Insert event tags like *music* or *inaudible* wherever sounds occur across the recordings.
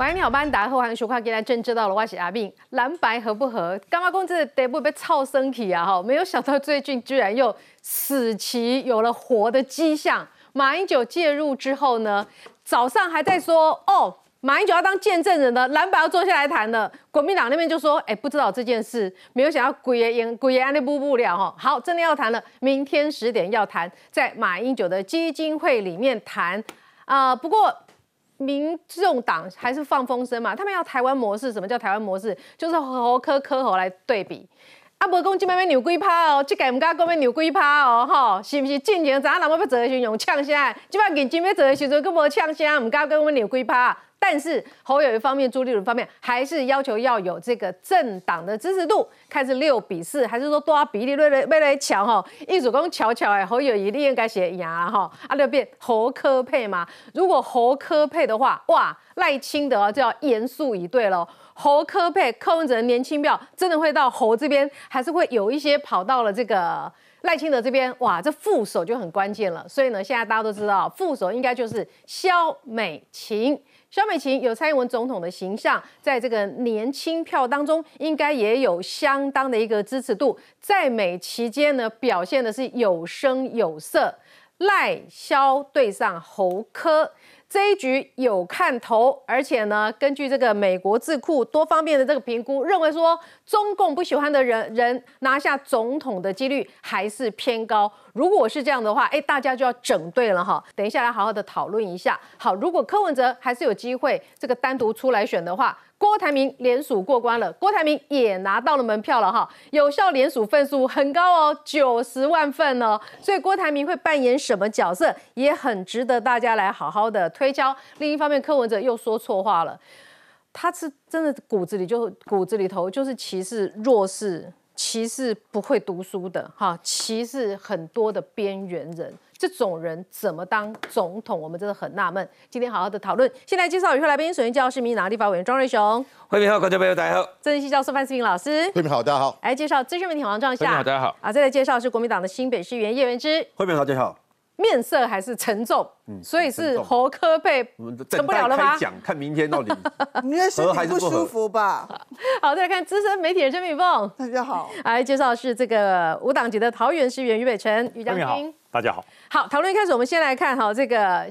喂，你好，班达，欢迎收看《今天真知到了》，我是阿敏。蓝白合不合？干妈公这得不被操身体啊？哈，没有想到最近居然又死棋有了活的迹象。马英九介入之后呢，早上还在说哦，马英九要当见证人的，蓝白要坐下来谈的。国民党那边就说，哎，不知道这件事，没有想到鬼爷赢，鬼爷安利不不了哈。好，真的要谈了，明天十点要谈，在马英九的基金会里面谈啊。不过。民众党还是放风声嘛？他们要台湾模式，什么叫台湾模式？就是和科科侯来对比。啊，无讲今摆要扭龟趴哦，即个唔敢讲要扭龟趴哦，吼，是毋是？进前咱人要做的时阵用呛声，即摆认真要做的时阵，佫无呛声，唔敢讲要扭龟趴。但是侯友一方面，朱立伦方面还是要求要有这个政党的支持度，看是六比四，还是说多少比例为了为了巧哈？一主公巧巧哎，侯友一定应该写赢哈，啊六变侯科配嘛。如果侯科配的话，哇，赖清德就要严肃以对喽。侯科配，柯文哲年轻票真的会到侯这边，还是会有一些跑到了这个赖清德这边？哇，这副手就很关键了。所以呢，现在大家都知道，副手应该就是萧美琴。萧美琴有蔡英文总统的形象，在这个年轻票当中，应该也有相当的一个支持度。在美期间呢，表现的是有声有色。赖萧对上侯科。这一局有看头，而且呢，根据这个美国智库多方面的这个评估，认为说中共不喜欢的人人拿下总统的几率还是偏高。如果是这样的话，哎，大家就要整对了哈。等一下来好好的讨论一下。好，如果柯文哲还是有机会这个单独出来选的话。郭台铭联署过关了，郭台铭也拿到了门票了哈，有效联署份数很高哦，九十万份哦，所以郭台铭会扮演什么角色，也很值得大家来好好的推敲。另一方面，柯文哲又说错话了，他是真的骨子里就骨子里头就是歧视弱势，歧视不会读书的哈，歧视很多的边缘人。这种人怎么当总统？我们真的很纳闷。今天好好的讨论。先来介绍与会来宾，首先介绍是民党立法委员庄瑞雄。慧明好，观众朋友大家好。政治系教授范思平老师。慧明好，大家好。来介绍资深媒体黄壮夏。好，大家好。啊，再来介绍是国民党的新北市议员叶元之。慧明好，大家好。面色还是沉重，嗯，所以是侯科配成不了了吗？讲看明天到底，应该是不舒服吧？*laughs* 好，再来看资深媒体人郑敏凤，大家好。来介绍是这个无党籍的桃园市议员于北辰，于将军，大家好。好，讨论一开始，我们先来看哈这个。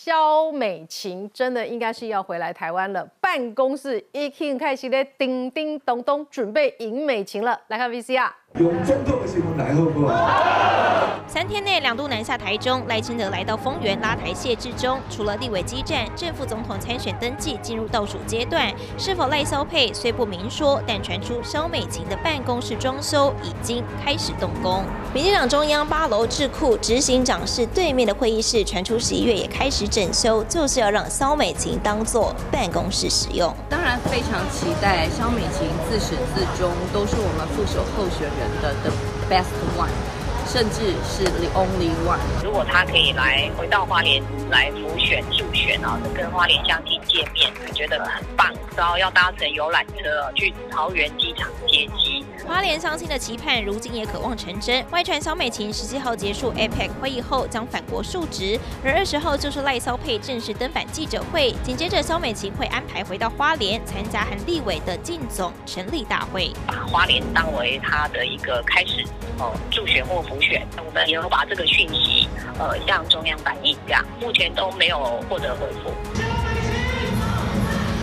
肖美琴真的应该是要回来台湾了，办公室一开始的叮叮咚咚准备迎美琴了。来看 VCR。用总统的新闻来好不好？三天内两度南下台中，赖清德来到丰原拉台谢志忠。除了立委激战，正副总统参选登记进入倒数阶段，是否赖萧配虽不明说，但传出肖美琴的办公室装修已经开始动工。民进党中央八楼智库执行长室对面的会议室传出十一月也开始整修，就是要让肖美琴当做办公室使用。当然非常期待肖美琴自始至终都是我们副手候选人。的 the best one，甚至是 the only one。如果他可以来回到花莲来辅选助选啊，跟花莲乡亲见面，觉得很棒。然后要搭乘游览车去桃园机场接机。花莲乡亲的期盼，如今也渴望成真。外传小美琴十七号结束 APEC 会议后将返国述职，而二十号就是赖骚佩正式登板记者会。紧接着，小美琴会安排回到花莲参加韩立伟的进总成立大会，把花莲当为他的一个开始哦助选或补选。我们也有把这个讯息呃向中央反映，这样目前都没有获得回复。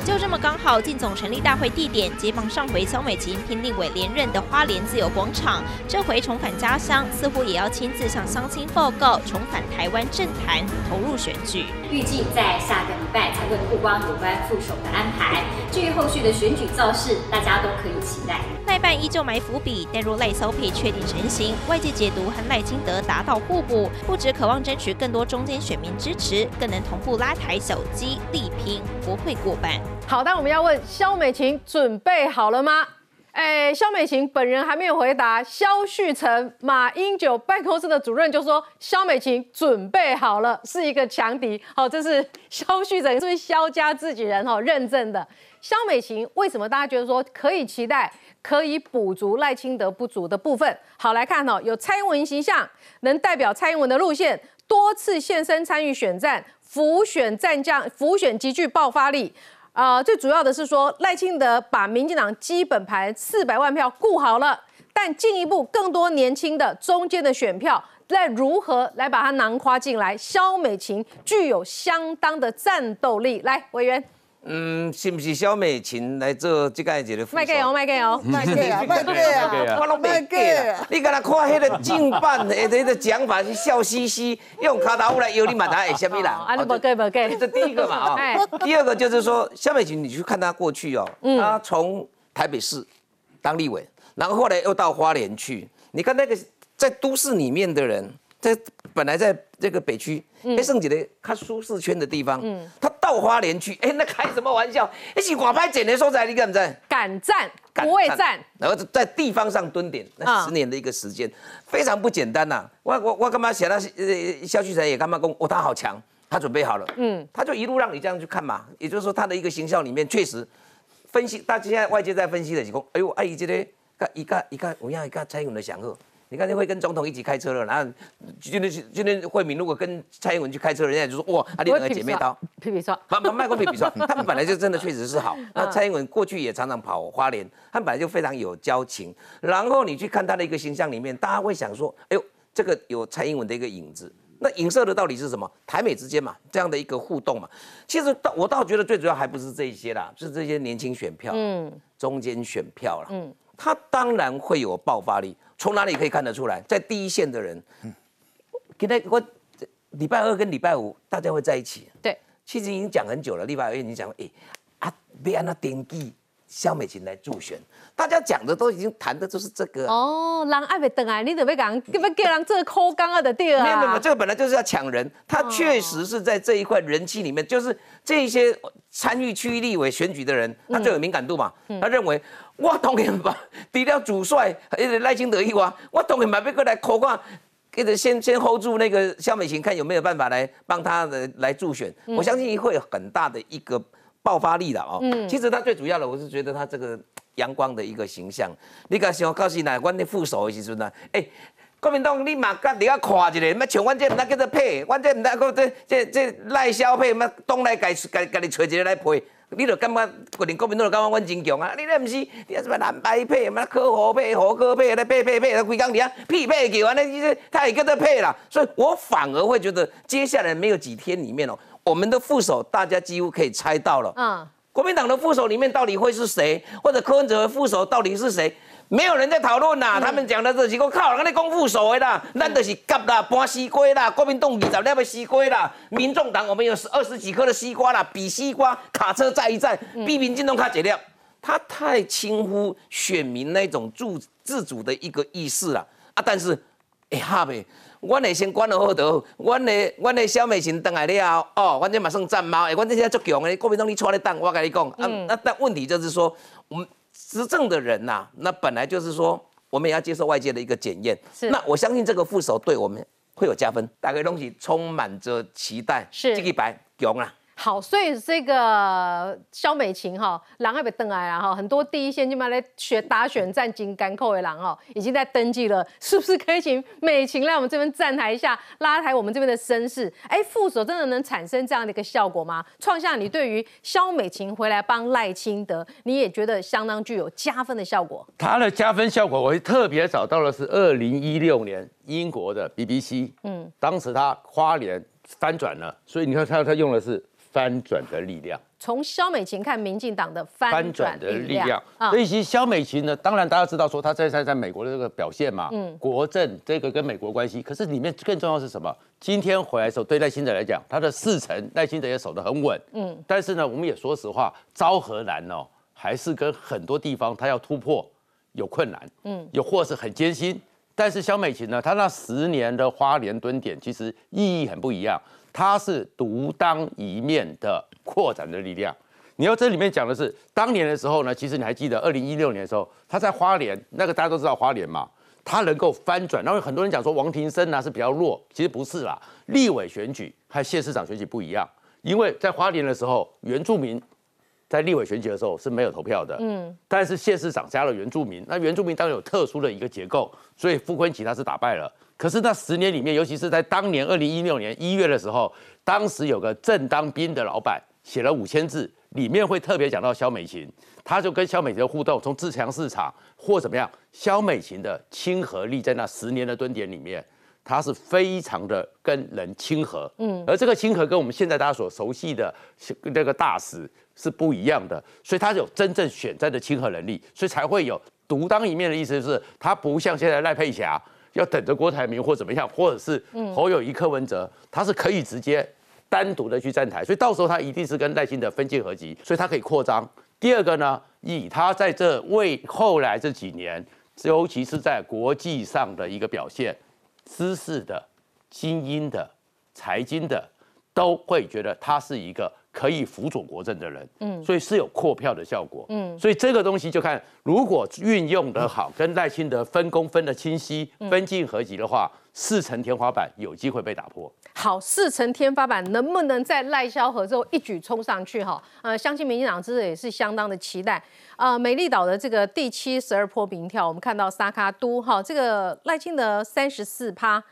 就这么刚好，进总成立大会地点接棒上回萧美琴拼立委连任的花莲自由广场，这回重返家乡，似乎也要亲自向乡亲报告重返台湾政坛，投入选举。预计在下个礼拜才会曝光有关副手的安排。至于后续的选举造势，大家都可以期待。赖办依旧埋伏笔，但若赖骚配确定成型，外界解读和赖清德达到互补，不止渴望争取更多中间选民支持，更能同步拉抬小鸡，力拼不会过半。好，但我们要问肖美琴准备好了吗？哎，肖美琴本人还没有回答。肖旭成、马英九办公室的主任就说，肖美琴准备好了，是一个强敌。好，这是肖旭成，是肖家自己人哈认证的。肖美琴为什么大家觉得说可以期待，可以补足赖清德不足的部分？好，来看哦，有蔡英文形象，能代表蔡英文的路线，多次现身参与选战，辅选战将，辅选极具爆发力。啊，最主要的是说赖清德把民进党基本盘四百万票顾好了，但进一步更多年轻的中间的选票，在如何来把它囊括进来？肖美琴具有相当的战斗力。来，委员。嗯，是不是小美琴来做这个一个副卖给哦，卖给哦，卖给 *laughs* 啊，卖给啊，我拢卖给啊！你刚才看迄个正版的迄个讲法是笑嘻嘻，用卡达乌来邀你买台，*laughs* 什么啦？啊，你不给不给？这第一个嘛啊。*laughs* 第二个就是说，小美琴，你去看她过去哦，她从台北市当立委，然后后来又到花莲去。你看那个在都市里面的人，在本来在这个北区。哎，剩几个他舒适圈的地方，他到花莲去，*laughs* 哎，那开什么玩笑？一起寡拍捡的所在，你敢不敢？敢战，不会战，然后在地方上蹲点，那十年的一个时间，非常不简单呐。我我我干嘛写那呃肖旭才也干嘛跟哦，他好强，他准备好了，嗯，他就一路让你这样去看嘛。也就是说，他的一个形象里面确实分析，大家现在外界在分析的是讲，哎呦，阿姨这个一个一个我样一个蔡英文的享受。你看，你会跟总统一起开车了，然后今天今天慧敏如果跟蔡英文去开车，人家就说哇，啊，你两个姐妹刀，皮皮说，把把麦克皮皮说，*laughs* 他们本来就真的确实是好。那蔡英文过去也常常跑花莲，他们本来就非常有交情。然后你去看他的一个形象里面，大家会想说，哎呦，这个有蔡英文的一个影子。那影射的到底是什么？台美之间嘛，这样的一个互动嘛。其实倒我倒觉得最主要还不是这一些啦，是这些年轻选票，嗯，中间选票啦，嗯，他当然会有爆发力。从哪里可以看得出来？在第一线的人，今天我礼拜二跟礼拜五大家会在一起。对，其实已经讲很久了。礼拜二已经讲，哎，啊，别让他点击肖美琴来助选，大家讲的都已经谈的就是这个。哦，人爱被等啊，你准备讲，你不叫人这抠刚啊的地儿啊？没有没有，这个本来就是要抢人，他确实是在这一块人气里面，就是这些参与区域立委选举的人，他最有敏感度嘛。他认为。我当然把除了主帅，一个赖清德以外，我当然把别个来抠看，给他先先 hold 住那个肖美琴，看有没有办法来帮他的来助选。我相信会有很大的一个爆发力的哦。嗯，其实他最主要的，我是觉得他这个阳光的一个形象。你敢想告诉你，我那副手的时阵呢？哎，国民党你嘛甲你啊看一下，那像阮这唔那叫做配，阮这唔那个这这这赖萧配，乜东来改改改你找一个来配。你就感觉国民国民党感觉阮真强啊！你咧毋是，你啊什么蓝白配，什么科和配、和科配，咧配配配，咧规工你啊匹配叫安尼，这他也跟着配啦。所以我反而会觉得，接下来没有几天里面哦，我们的副手大家几乎可以猜到了。嗯，国民党的副手里面到底会是谁，或者柯文哲的副手到底是谁？没有人在讨论呐，他们讲的这几个靠人家功夫手的啦，咱就是夹啦，搬西瓜啦，国民党二十粒的西瓜啦，民众党我们有十二十几颗的西瓜啦，比西瓜卡车载一载，比民进党卡几粒，他太轻忽选民那种自自主的一个意识了啊！但是，哎哈呗，我内先管了好多，我的我的小美琴登来了哦，我这马上战猫，哎，我这现在足强的，国民党你出来等，我跟你讲，啊，那但问题就是说，我们。执政的人呐，那本来就是说，我们也要接受外界的一个检验。是，那我相信这个副手对我们会有加分。大概东西充满着期待。是，这个白强啊。好，所以这个肖美琴哈，狼还没登来了哈，很多第一线就嘛来学打选战金干扣的狼哈，已经在登记了，是不是可以请美琴来我们这边站台一下，拉抬我们这边的声势？哎，副手真的能产生这样的一个效果吗？创下你对于肖美琴回来帮赖清德，你也觉得相当具有加分的效果？他的加分效果，我特别找到的是二零一六年英国的 BBC，嗯，当时他花莲翻转了，所以你看他他用的是。翻转的力量，从肖美琴看民进党的翻转的力量。啊，所以其实肖美琴呢，当然大家知道说她在在在美国的这个表现嘛，嗯，国政这个跟美国关系，可是里面更重要是什么？今天回来的时候，对赖清德来讲，他的四成赖清德也守得很稳，嗯，但是呢，我们也说实话，昭和难哦，还是跟很多地方他要突破有困难，嗯，有或是很艰辛，但是肖美琴呢，她那十年的花莲蹲点，其实意义很不一样。它是独当一面的扩展的力量。你要这里面讲的是当年的时候呢，其实你还记得二零一六年的时候，他在花莲那个大家都知道花莲嘛，他能够翻转。然后很多人讲说王庭生呢是比较弱，其实不是啦。立委选举和县市长选举不一样，因为在花莲的时候，原住民在立委选举的时候是没有投票的，嗯，但是县市长加了原住民，那原住民当然有特殊的一个结构，所以傅昆萁他是打败了。可是那十年里面，尤其是在当年二零一六年一月的时候，当时有个正当兵的老板写了五千字，里面会特别讲到萧美琴，他就跟萧美琴的互动，从自强市场或怎么样，萧美琴的亲和力在那十年的蹲点里面，他是非常的跟人亲和，嗯，而这个亲和跟我们现在大家所熟悉的那个大使是不一样的，所以他有真正选战的亲和能力，所以才会有独当一面的意思，是他不像现在赖佩霞要等着郭台铭或怎么样，或者是侯友谊、柯文哲，他是可以直接。单独的去站台，所以到时候他一定是跟赖清德分进合集，所以他可以扩张。第二个呢，以他在这为后来这几年，尤其是在国际上的一个表现，知识的、精英的、财经的，都会觉得他是一个。可以辅佐国政的人，嗯，所以是有扩票的效果，嗯，所以这个东西就看如果运用得好，跟赖清德分工分得清晰，分进合集的话，四层天花板有机会被打破。好，四层天花板能不能在赖萧合之后一举冲上去？哈，呃，相信民进党这也是相当的期待。啊，美丽岛的这个第七十二波民调，我们看到沙卡都哈，这个赖清德三十四趴。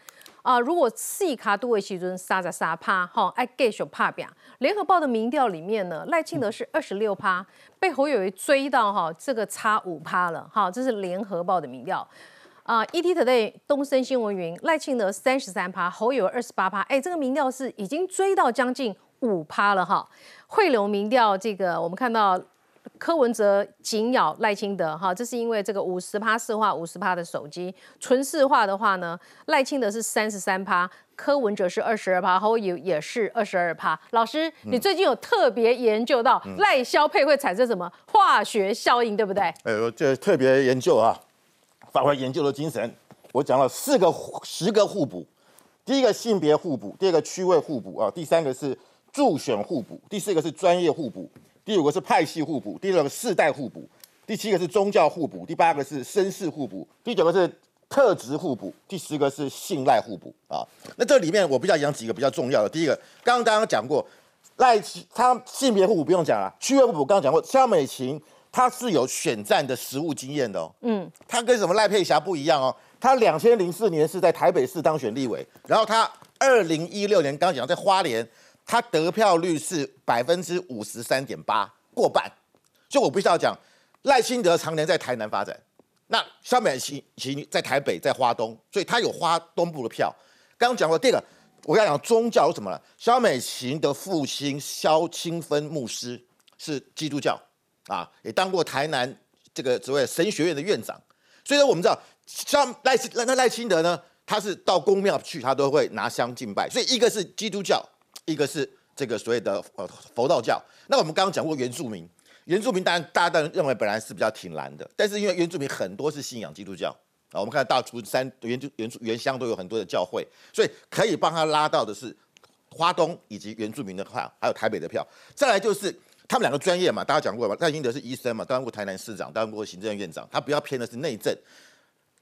啊，如果四卡都为其中杀在杀趴，哈，爱继续怕表。联合报的民调里面呢，赖清德是二十六趴，被侯友谊追到哈，这个差五趴了，哈，这是联合报的民调。啊，ETtoday 东森新闻云，赖清德三十三趴，侯友二十八趴，哎，这个民调是已经追到将近五趴了哈。汇流民调这个，我们看到。柯文哲紧咬赖清德，哈，这是因为这个五十趴市化，五十趴的手机纯市化的话呢，赖清德是三十三趴，柯文哲是二十二趴，侯友也是二十二趴。老师，你最近有特别研究到赖萧配会产生什么化学效应，对不对？哎，我这特别研究啊，发挥研究的精神，我讲了四个十个互补，第一个性别互补，第二个区位互补啊，第三个是助选互补，第四个是专业互补。第五个是派系互补，第六个世代互补，第七个是宗教互补，第八个是身世互补，第九个是特质互补，第十个是信赖互补啊。那这里面我比较讲几个比较重要的。第一个，刚刚刚刚讲过赖他性别互补不用讲了，区位互补刚刚讲过，肖美琴她是有选战的实务经验的哦。嗯，她跟什么赖佩霞不一样哦，她两千零四年是在台北市当选立委，然后她二零一六年刚刚讲在花莲。他得票率是百分之五十三点八，过半。所以我必须要讲，赖清德常年在台南发展，那萧美琴其在台北，在花东，所以他有花东部的票。刚刚讲过，第二个我要讲宗教有什么了？萧美琴的父亲萧清芬牧师是基督教啊，也当过台南这个所谓神学院的院长。所以呢，我们知道，像赖赖那赖清德呢，他是到公庙去，他都会拿香敬拜。所以一个是基督教。一个是这个所谓的呃佛道教，那我们刚刚讲过原住民，原住民当然大家当然认为本来是比较挺蓝的，但是因为原住民很多是信仰基督教啊，我们看到大竹山原住原住原乡都有很多的教会，所以可以帮他拉到的是花东以及原住民的票，还有台北的票。再来就是他们两个专业嘛，大家讲过嘛，赖英德是医生嘛，当过台南市长，当过行政院长，他比较偏的是内政。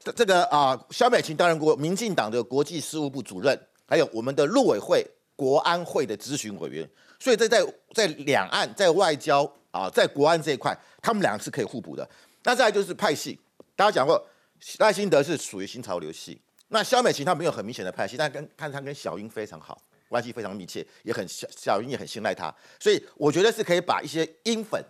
这这个啊，萧美琴担任过民进党的国际事务部主任，还有我们的陆委会。国安会的咨询委员，所以这在在两岸、在外交啊、在国安这一块，他们两个是可以互补的。那再就是派系，大家讲过，赖清德是属于新潮流系，那萧美琴她没有很明显的派系，但跟看她跟小英非常好，关系非常密切，也很小小英也很信赖她，所以我觉得是可以把一些英粉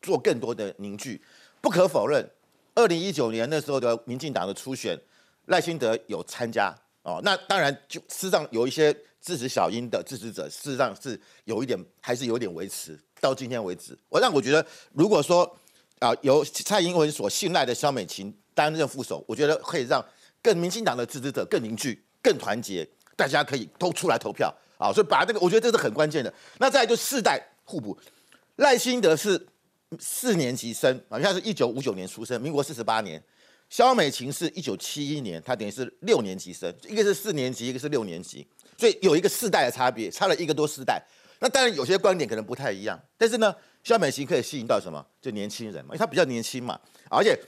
做更多的凝聚。不可否认，二零一九年那时候的民进党的初选，赖清德有参加哦，那当然就事实上有一些。支持小英的支持者，事实上是有一点，还是有点维持到今天为止。我让我觉得，如果说啊，由蔡英文所信赖的萧美琴担任副手，我觉得可以让更民进党的支持者更凝聚、更团结，大家可以都出来投票啊。所以把这个，我觉得这是很关键的。那再就世代互补，赖清德是四年级生啊，他是一九五九年出生，民国四十八年；萧美琴是一九七一年，他等于是六年级生，一个是四年级，一个是六年级。所以有一个世代的差别，差了一个多世代。那当然有些观点可能不太一样，但是呢，肖美琴可以吸引到什么？就年轻人嘛，因为她比较年轻嘛，而且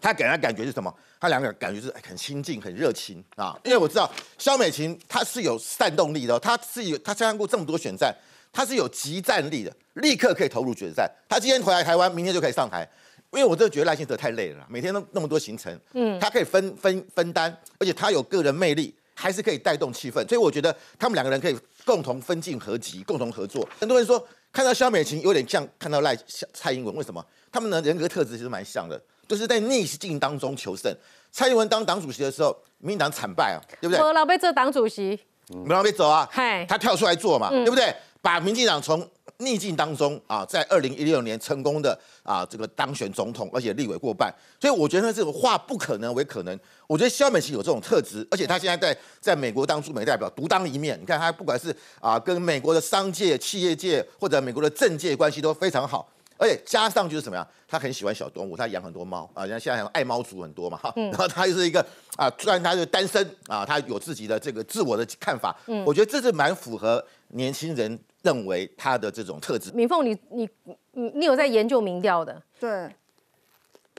她给人感觉是什么？她两个感觉是很亲近、很热情啊。因为我知道肖美琴她是有煽动力的，她是有她参加过这么多选战，她是有集战力的，立刻可以投入决战。她今天回来台湾，明天就可以上台。因为我真的觉得赖清德太累了，每天都那么多行程，嗯，他可以分分分担，而且他有个人魅力。还是可以带动气氛，所以我觉得他们两个人可以共同分进合集，共同合作。很多人说看到萧美琴有点像看到赖蔡英文，为什么？他们的人格特质其实蛮像的，就是在逆境当中求胜。蔡英文当党主席的时候，民进党惨败啊，对不对？我老被做党主席，没老被走啊，他跳出来做嘛，对不对？把民进党从逆境当中啊，在二零一六年成功的啊这个当选总统，而且立委过半，所以我觉得这个化不可能为可能。我觉得肖美琴有这种特质，而且他现在在在美国当驻美代表，独当一面。你看他不管是啊跟美国的商界、企业界或者美国的政界关系都非常好。而且加上就是什么呀？他很喜欢小动物，他养很多猫啊，人家现在爱猫族很多嘛哈。然后他又是一个啊，虽然他是单身啊，他有自己的这个自我的看法。嗯，我觉得这是蛮符合年轻人认为他的这种特质。敏凤，你你你你有在研究民调的？对，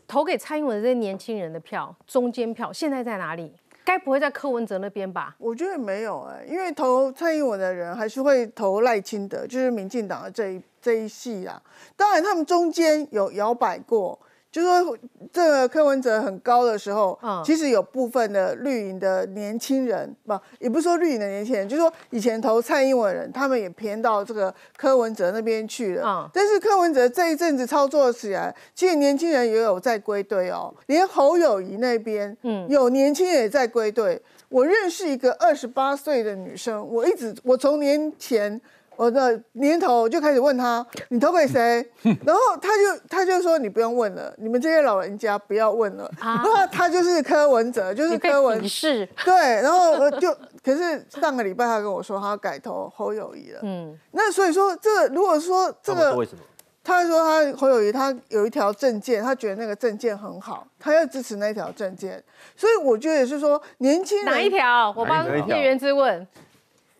投给蔡英文的这些年轻人的票，中间票现在在哪里？该不会在柯文哲那边吧？我觉得没有哎，因为投蔡英文的人还是会投赖清德，就是民进党的这一这一系啊。当然，他们中间有摇摆过。就说这个柯文哲很高的时候，嗯，其实有部分的绿营的年轻人，不，也不是说绿营的年轻人，就是说以前投蔡英文人，他们也偏到这个柯文哲那边去了。嗯，但是柯文哲这一阵子操作起来，其实年轻人也有在归队哦，连侯友谊那边，嗯，有年轻人也在归队。我认识一个二十八岁的女生，我一直我从年前。我的年头就开始问他，你投给谁？*laughs* 然后他就他就说你不用问了，你们这些老人家不要问了。*laughs* 然后他就是柯文哲，就是柯文是。对，然后就可是上个礼拜他跟我说他要改投侯友谊了。嗯，那所以说这个如果说这个为什么？他说他侯友谊他有一条证件，他觉得那个证件很好，他要支持那条证件。所以我觉得也是说年轻人哪一条？我帮叶元之问。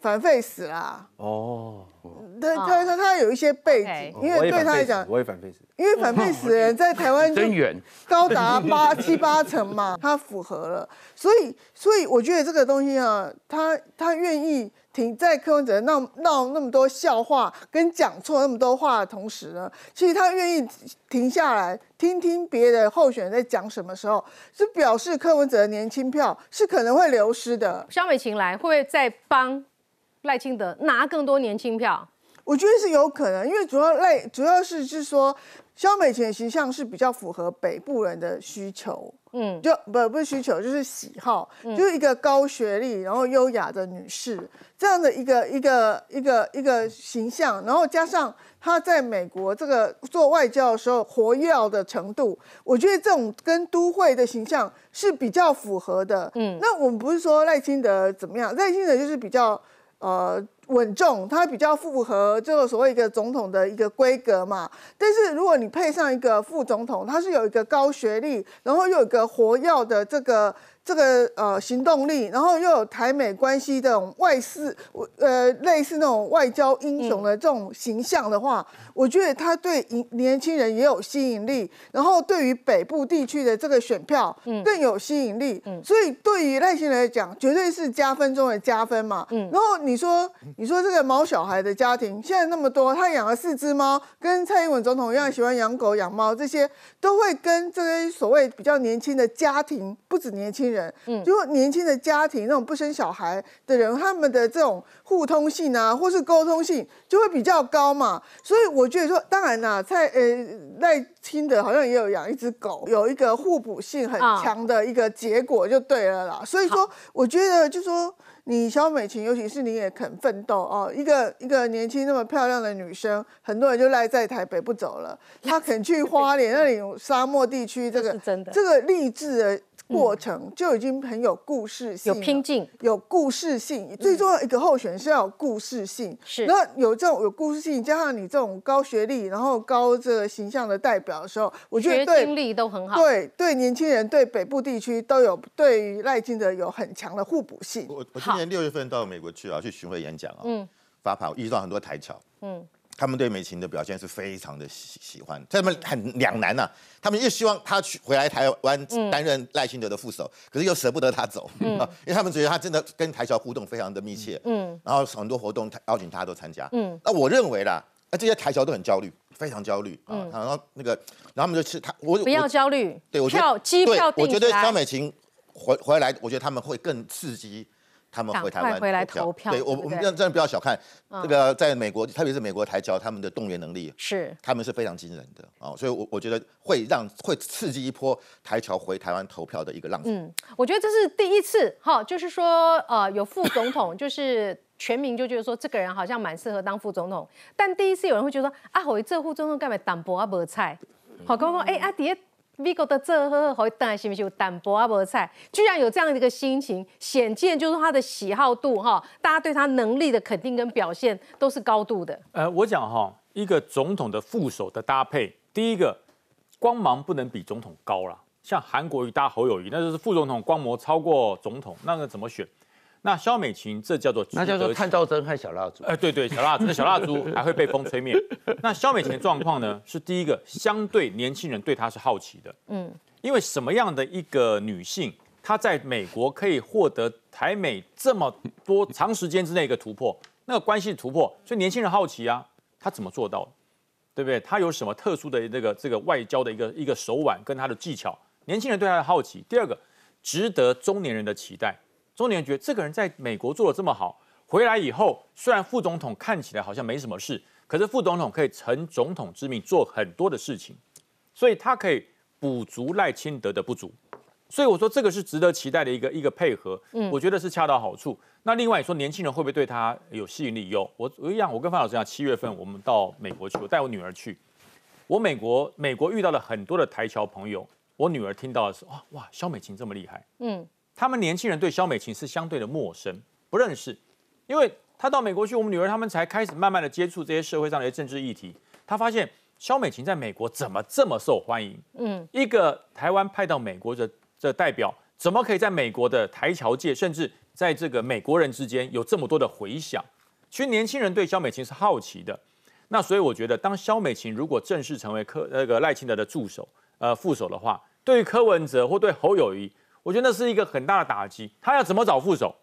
反废死啦！哦，他他他他有一些背景，因为对他来讲，我也反因为反废死的人在台湾增远。高达八 *laughs* 七八成嘛，他符合了，所以所以我觉得这个东西啊，他他愿意停在柯文哲闹闹那么多笑话跟讲错那么多话的同时呢，其实他愿意停下来听听别的候选人在讲什么时候，是表示柯文哲的年轻票是可能会流失的。肖美琴来会不会再帮？赖清德拿更多年轻票，我觉得是有可能，因为主要赖主要是是说，肖美琴的形象是比较符合北部人的需求，嗯，就不不是需求，就是喜好，就是一个高学历然后优雅的女士这样的一个一个一个一个形象，然后加上她在美国这个做外交的时候活跃的程度，我觉得这种跟都会的形象是比较符合的，嗯，那我们不是说赖清德怎么样，赖清德就是比较。呃，稳重，它比较符合这个所谓一个总统的一个规格嘛。但是如果你配上一个副总统，他是有一个高学历，然后又有一个活跃的这个。这个呃行动力，然后又有台美关系这种外事，呃类似那种外交英雄的这种形象的话，我觉得他对年轻人也有吸引力，然后对于北部地区的这个选票更有吸引力，所以对于赖清德来讲，绝对是加分中的加分嘛。然后你说你说这个毛小孩的家庭现在那么多，他养了四只猫，跟蔡英文总统一样喜欢养狗养猫，这些都会跟这些所谓比较年轻的家庭，不止年轻人。嗯，就年轻的家庭那种不生小孩的人，他们的这种互通性啊，或是沟通性就会比较高嘛。所以我觉得说，当然啦，在呃赖清德好像也有养一只狗，有一个互补性很强的一个结果就对了啦。所以说，我觉得就说你肖美琴，尤其是你也肯奋斗哦，一个一个年轻那么漂亮的女生，很多人就赖在台北不走了，她肯去花莲那里沙漠地区，这个真的这个励志的。过程就已经很有故事性，有拼劲，有故事性。最重要一个候选是要有故事性，是。那有这种有故事性，加上你这种高学历，然后高这个形象的代表的时候，我觉得对经历都很好。对对，年轻人对北部地区都有对于赖清德有很强的互补性。我我今年六月份到美国去啊，去巡回演讲啊，嗯，发跑遇到很多台侨，嗯。他们对美琴的表现是非常的喜喜欢，他们很两难呐。他们又希望他去回来台湾担任赖清德的副手，可是又舍不得他走，*laughs* 因为他们觉得他真的跟台侨互动非常的密切，嗯，然后很多活动邀请他都参加，嗯，那我认为啦，那这些台侨都很焦虑，非常焦虑啊，然后那个，然后他们就去他我不要焦虑，对，我票机票我觉得肖美琴回回来，我觉得他们会更刺激。他们赶回台湾回来投票对我，我们真真的不要小看嗯这个，在美国，特别是美国台侨，他们的动员能力，是他们是非常惊人的啊、所以我，我觉得会让会刺激一波台侨回台湾投票的一个浪潮。嗯，我觉得这是第一次哈，就是说呃有副总统，就是 *laughs* 全民就觉得说这个人好像蛮适合当副总统，但第一次有人会觉得说啊，我这副总统干嘛淡薄啊无菜，好刚刚哎啊底下。美国的这呵呵好当然是不是有淡薄啊无菜，居然有这样的一个心情，显见就是他的喜好度哈，大家对他能力的肯定跟表现都是高度的。呃，我讲哈，一个总统的副手的搭配，第一个光芒不能比总统高了。像韩国瑜搭侯友谊，那就是副总统光芒超过总统，那个怎么选？那肖美琴这叫做那叫做探照灯和小蜡烛。哎，对对，小蜡烛，那小蜡烛还会被风吹灭。那肖美琴的状况呢？是第一个，相对年轻人对她是好奇的，嗯，因为什么样的一个女性，她在美国可以获得台美这么多长时间之内一个突破，那个关系突破，所以年轻人好奇啊，她怎么做到的？对不对？她有什么特殊的这个这个外交的一个一个手腕跟她的技巧？年轻人对她的好奇。第二个，值得中年人的期待。中年人觉得这个人在美国做的这么好，回来以后虽然副总统看起来好像没什么事，可是副总统可以承总统之命做很多的事情，所以他可以补足赖清德的不足。所以我说这个是值得期待的一个一个配合，嗯我觉得是恰到好处。那另外你说年轻人会不会对他有吸引力？有，我我一样，我跟范老师讲，七月份我们到美国去，我带我女儿去，我美国美国遇到了很多的台侨朋友，我女儿听到的是哇哇，肖美琴这么厉害，嗯，他们年轻人对萧美琴是相对的陌生，不认识，因为他到美国去，我们女儿他们才开始慢慢的接触这些社会上的一些政治议题，他发现萧美琴在美国怎么这么受欢迎？嗯，一个台湾派到美国的这代表，怎么可以在美国的台侨界，甚至在这个美国人之间有这么多的回响？其实年轻人对萧美琴是好奇的，那所以我觉得，当萧美琴如果正式成为柯那个赖清德的助手、呃副手的话，对于柯文哲或对侯友谊，我觉得那是一个很大的打击。他要怎么找副手？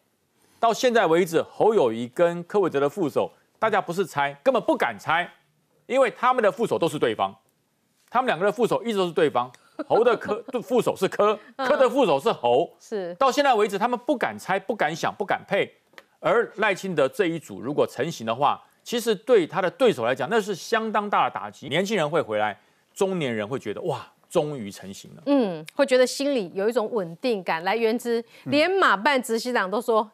到现在为止，侯友谊跟柯文哲的副手，大家不是猜，根本不敢猜，因为他们的副手都是对方，他们两个的副手一直都是对方。*laughs* 侯的柯副手是柯，柯的副手是侯。是到现在为止，他们不敢猜、不敢想、不敢配。而赖清德这一组如果成型的话，其实对他的对手来讲，那是相当大的打击。年轻人会回来，中年人会觉得哇，终于成型了。嗯，会觉得心里有一种稳定感，来源之连马办执行长都说，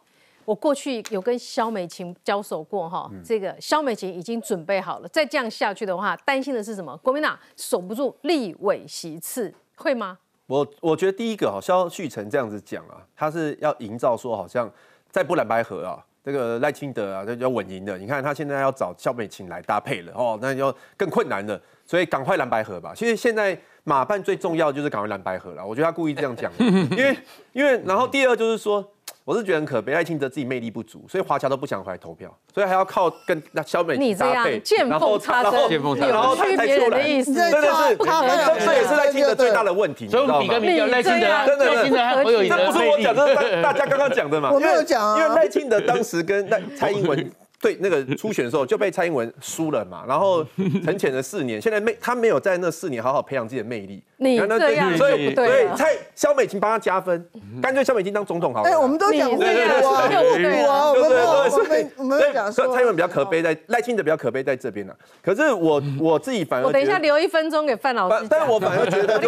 我过去有跟萧美琴交手过哈，这个萧美琴已经准备好了，再这样下去的话，担心的是什么？国民党守不住立委席次，会吗？我我觉得第一个，好肖旭成这样子讲啊，他是要营造说好像在不蓝白河啊，这个赖清德啊，这要稳赢的。你看他现在要找萧美琴来搭配了哦，那要更困难了。所以赶快蓝白河吧。其实现在马办最重要的就是赶快蓝白河了。我觉得他故意这样讲，*laughs* 因为因为然后第二就是说。我是觉得很可悲，赖清德自己魅力不足，所以华侨都不想回来投票，所以还要靠跟那小美你这样琴搭配，见然后缝插然后针，然后有区别人的意思，真的是，他这这也是赖清德最大的问题，你知道吗所以我们比？跟比较，赖清德啊，真的赖清德和侯友宜的这不是我讲，这是大大家刚刚讲的嘛。我没有讲啊因为因为赖清德当时跟赖蔡英文对那个初选的时候就被蔡英文输了嘛，然后沉潜了四年，现在没他没有在那四年好好培养自己的魅力。你这样所以所以蔡萧美琴帮他加分，干脆萧美琴当总统好了。哎，我们都讲互补你这样啊，就不对了互补啊，我们我对们我们讲说所以蔡英文比较可悲在赖清德比较可悲在这边呢。可是我我自己反而我等一下留一分钟给范老师但是我反而觉得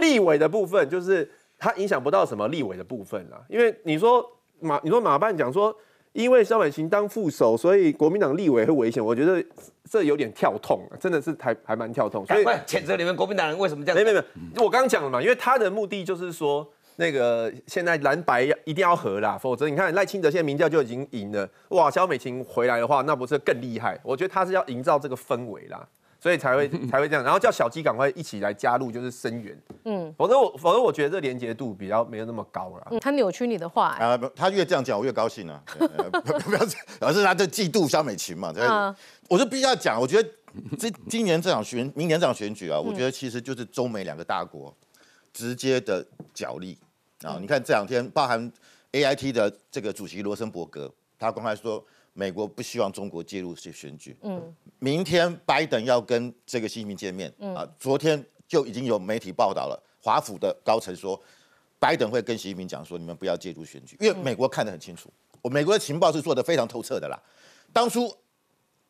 立委的部分，就是他影响不到什么立委的部分啦。因为你说马，你说马办讲说，因为萧美琴当副手，所以国民党立委会危险，我觉得这有点跳痛啊，真的是还还蛮跳痛。所以谴责你们国民党人为什么这样没？没没，我刚刚讲了嘛，因为他的目的就是说。那个现在蓝白要一定要合啦，否则你看赖清德现在民调就已经赢了，哇，萧美琴回来的话，那不是更厉害？我觉得他是要营造这个氛围啦，所以才会 *laughs* 才会这样，然后叫小鸡赶快一起来加入，就是声援，嗯否则我否则我觉得这连结度比较没有那么高了。嗯，他扭曲你的话，哎啊，不他越这样讲，我越高兴啊！*laughs* 呃不要不要而是他在嫉妒萧美琴嘛。嗯我就必须要讲，我觉得这今年这场选，明年这场选举啊，我觉得其实就是中美两个大国直接的角力啊。你看这两天，包含 A I T 的这个主席罗森伯格，他公开说美国不希望中国介入这选举。嗯。明天拜登要跟这个习近平见面、啊，昨天就已经有媒体报道了，华府的高层说，拜登会跟习近平讲说，你们不要介入选举，因为美国看得很清楚，我美国的情报是做得非常透彻的啦。当初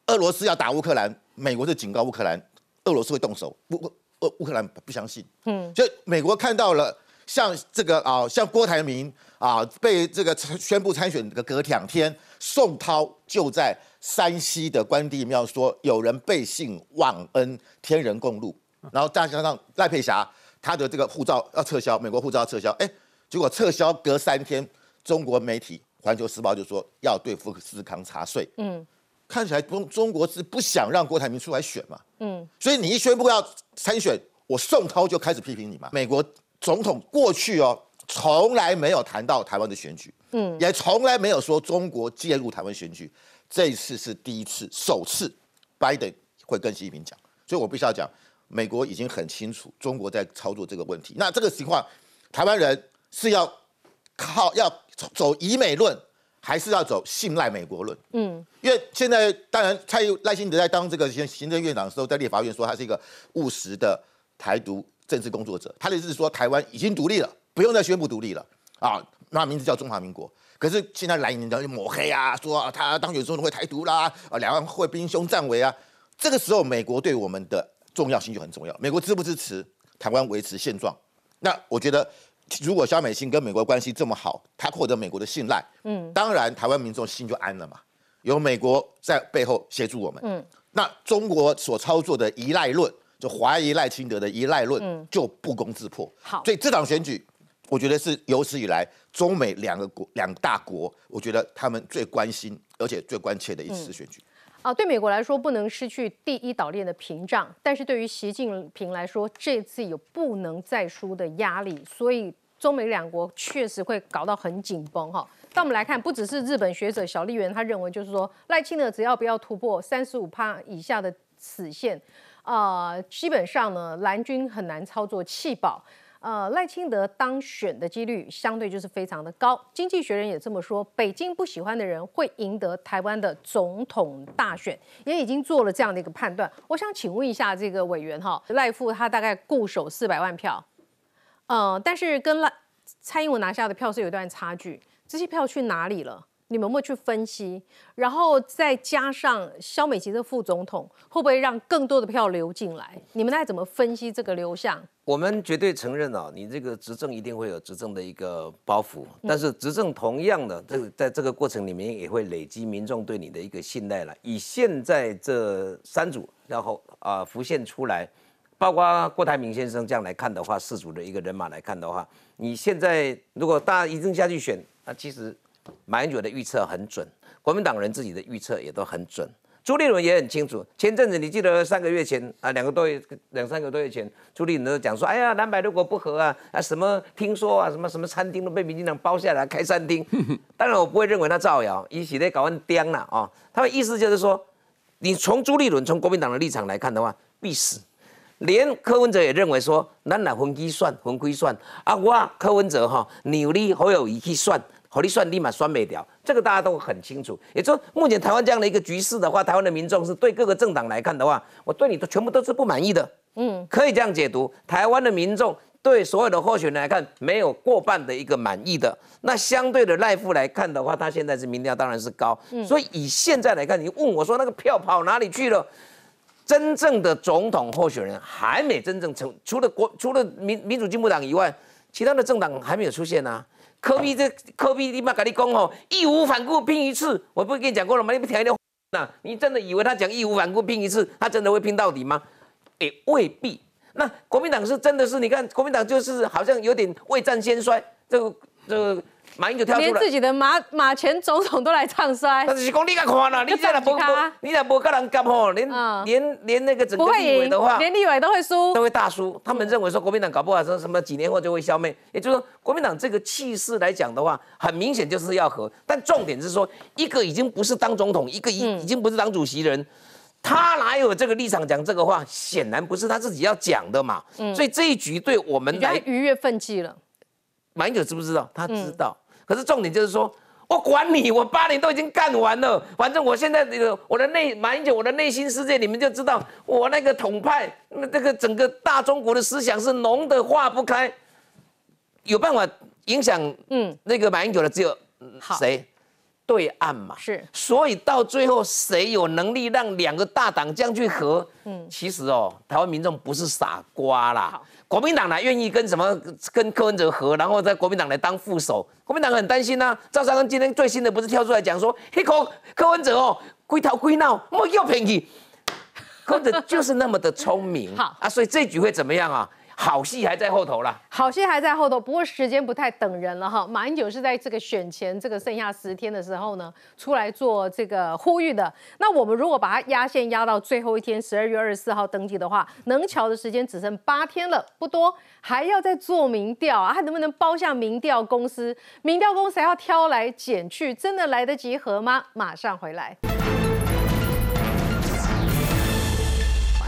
俄罗斯要打乌克兰，美国是警告乌克兰，俄罗斯会动手，乌乌乌克兰不相信，嗯，所以美国看到了像这个啊，像郭台铭啊被这个宣布参选的隔两天，宋涛就在山西的关帝庙说有人背信忘恩，天人共怒，然后再加上赖佩霞她的这个护照要撤销，美国护照要撤销，哎，结果撤销隔三天，中国媒体《环球时报》就说要对富士康查税，嗯。看起来中中国是不想让郭台铭出来选嘛？嗯，所以你一宣布要参选，我宋涛就开始批评你嘛。美国总统过去哦，从来没有谈到台湾的选举，嗯，也从来没有说中国介入台湾选举，这一次是第一次，首次，拜登会跟习近平讲，所以我必须要讲，美国已经很清楚中国在操作这个问题。那这个情况，台湾人是要靠要走以美论。还是要走信赖美国论，嗯，因为现在当然蔡赖清德在当这个行行政院长的时候，在立法院说他是一个务实的台独政治工作者，他的意思是说台湾已经独立了，不用再宣布独立了啊，那名字叫中华民国。可是现在蓝营的抹黑啊，说他当选总统会台独啦，啊，两岸会兵凶战危啊，这个时候美国对我们的重要性就很重要，美国支不支持台湾维持现状？那我觉得。如果肖美琴跟美国关系这么好，她获得美国的信赖，嗯，当然台湾民众心就安了嘛。有美国在背后协助我们，嗯，那中国所操作的依赖论，就怀疑赖清德的依赖论，就不攻自破。好，所以这场选举，我觉得是有史以来中美两个国两大国，我觉得他们最关心而且最关切的一次选举。啊，对美国来说不能失去第一岛链的屏障，但是对于习近平来说，这次有不能再输的压力，所以。中美两国确实会搞到很紧绷哈。但我们来看，不只是日本学者小笠原，他认为就是说，赖清德只要不要突破三十五趴以下的死线，啊，基本上呢，蓝军很难操作弃保。呃，赖清德当选的几率相对就是非常的高。经济学人也这么说，北京不喜欢的人会赢得台湾的总统大选，也已经做了这样的一个判断。我想请问一下这个委员哈，赖富他大概固守四百万票。嗯，但是跟赖蔡英文拿下的票是有一段差距，这些票去哪里了？你们会去分析，然后再加上肖美琪的副总统，会不会让更多的票流进来？你们在怎么分析这个流向？我们绝对承认啊，你这个执政一定会有执政的一个包袱，但是执政同样的，这个在这个过程里面也会累积民众对你的一个信赖了。以现在这三组，然后啊浮现出来。包括郭台铭先生这样来看的话，四组的一个人马来看的话，你现在如果大家一定下去选，那其实马英九的预测很准，国民党人自己的预测也都很准，朱立伦也很清楚。前阵子你记得三个月前啊，两个多月、两三个多月前，朱立伦都讲说，哎呀，蓝白如果不和啊，啊什么听说啊，什么什么餐厅都被民进党包下来开餐厅。*laughs* 当然我不会认为他造谣，一起在搞完颠了啊。他的意思就是说，你从朱立伦从国民党的立场来看的话，必死。连柯文哲也认为说，咱来分期算，分亏算啊！我柯文哲哈，扭力好有仪去算，好你算立马算没掉，这个大家都很清楚。也就目前台湾这样的一个局势的话，台湾的民众是对各个政党来看的话，我对你都全部都是不满意的。嗯，可以这样解读，台湾的民众对所有的候选人来看，没有过半的一个满意的。那相对的赖富来看的话，他现在是民调当然是高，所以以现在来看，你问我说那个票跑哪里去了？真正的总统候选人还没真正成，除了国除了民民主进步党以外，其他的政党还没有出现呢。科比这科比，你妈跟你讲哦，义无反顾拼一次，我不是跟你讲过了吗？你不听的那你真的以为他讲义无反顾拼一次，他真的会拼到底吗？也未必。那国民党是真的是，你看国民党就是好像有点未战先衰，这个这个。马英九跳出来，连自己的马马前总统都来唱衰。但是讲你敢看啦，你再来不你再不跟人夹吼，连连连那个整个立委的话，连立委都会输，都会大输。他们认为说国民党搞不好说什么几年后就会消灭，也就是说国民党这个气势来讲的话，很明显就是要和。但重点是说，一个已经不是当总统，一个已已经不是当主席人，他哪有这个立场讲这个话？显然不是他自己要讲的嘛。所以这一局对我们来逾越分际了。马英九知不知道？他知道。可是重点就是说，我管你，我八年都已经干完了，反正我现在这个我的内马英九，我的内心世界，你们就知道我那个统派，那这个整个大中国的思想是浓的化不开。有办法影响嗯，那个马英九的只有谁？对岸嘛。是所以到最后，谁有能力让两个大党这样去和？嗯，其实哦，台湾民众不是傻瓜啦好。国民党呢愿意跟什么跟柯文哲合，然后在国民党来当副手，国民党很担心呐、赵少康今天最新的不是跳出来讲说，嘿柯柯文哲哦，龟头龟闹，莫要便宜。柯文哲就是那么的聪明，好啊，所以这局会怎么样啊？好戏还在后头啦。好戏还在后头，不过时间不太等人了哈。马英九是在这个选前这个剩下十天的时候呢，出来做这个呼吁的。那我们如果把它压线压到最后一天，十二月二十四号登记的话，能瞧的时间只剩八天了，不多，还要再做民调啊，他能不能包下民调公司？民调公司还要挑来拣去，真的来得及合吗？马上回来。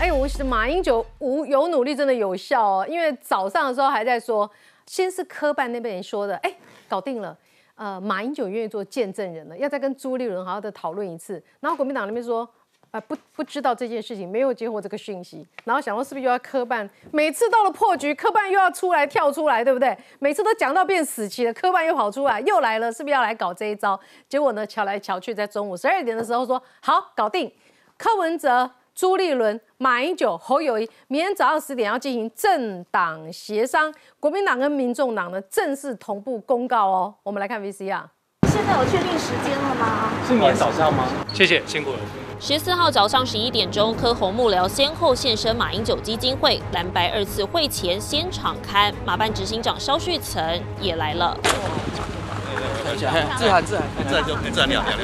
哎，我是马英九无有努力真的有效哦，因为早上的时候还在说，先是科办那边人说的，哎，搞定了，呃，马英九愿意做见证人了，要再跟朱立伦好好的讨论一次。然后国民党那边说，啊、不不知道这件事情，没有接获这个讯息，然后想说是不是又要科办？每次到了破局，科办又要出来跳出来，对不对？每次都讲到变死棋了，科办又跑出来，又来了，是不是要来搞这一招？结果呢，瞧来瞧去，在中午十二点的时候说好搞定，柯文哲。朱立伦、马英九、侯友谊，明天早上十点要进行政党协商，国民党跟民众党呢正式同步公告哦。我们来看 VCR。现在有确定时间了吗？是明天早上吗？谢谢，辛苦了。十四号早上十一点钟，柯红幕僚先后现身马英九基金会蓝白二次会前先场刊，马办执行长肖旭岑也来了。*laughs* 自然自然自然就自喊两两